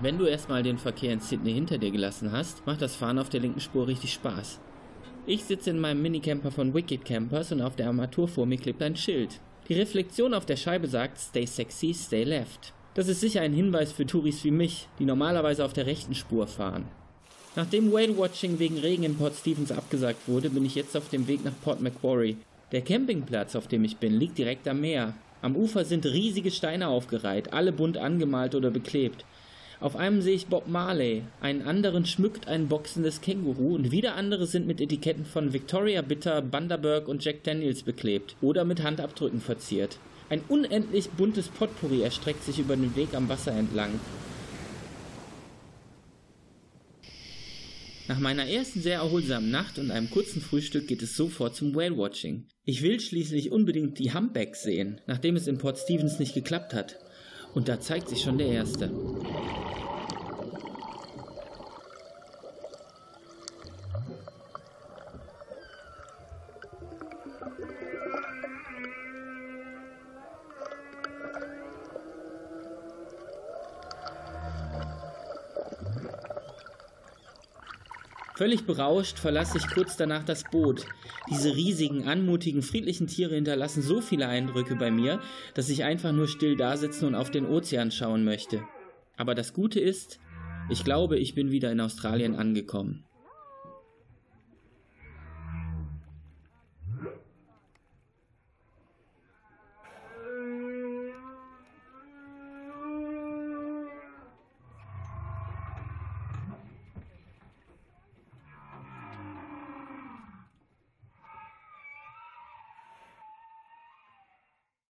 Wenn du erstmal den Verkehr in Sydney hinter dir gelassen hast, macht das Fahren auf der linken Spur richtig Spaß. Ich sitze in meinem Minicamper von Wicked Campers und auf der Armatur vor mir klebt ein Schild. Die Reflexion auf der Scheibe sagt Stay sexy, stay left. Das ist sicher ein Hinweis für Touris wie mich, die normalerweise auf der rechten Spur fahren. Nachdem Whale-Watching wegen Regen in Port Stephens abgesagt wurde, bin ich jetzt auf dem Weg nach Port Macquarie. Der Campingplatz, auf dem ich bin, liegt direkt am Meer. Am Ufer sind riesige Steine aufgereiht, alle bunt angemalt oder beklebt. Auf einem sehe ich Bob Marley, einen anderen schmückt ein boxendes Känguru und wieder andere sind mit Etiketten von Victoria Bitter, Bundaberg und Jack Daniels beklebt oder mit Handabdrücken verziert. Ein unendlich buntes Potpourri erstreckt sich über den Weg am Wasser entlang. Nach meiner ersten sehr erholsamen Nacht und einem kurzen Frühstück geht es sofort zum Whale-Watching. Ich will schließlich unbedingt die Humpbacks sehen, nachdem es in Port Stevens nicht geklappt hat. Und da zeigt sich schon der erste. Völlig berauscht verlasse ich kurz danach das Boot. Diese riesigen, anmutigen, friedlichen Tiere hinterlassen so viele Eindrücke bei mir, dass ich einfach nur still dasitzen und auf den Ozean schauen möchte. Aber das Gute ist, ich glaube, ich bin wieder in Australien angekommen.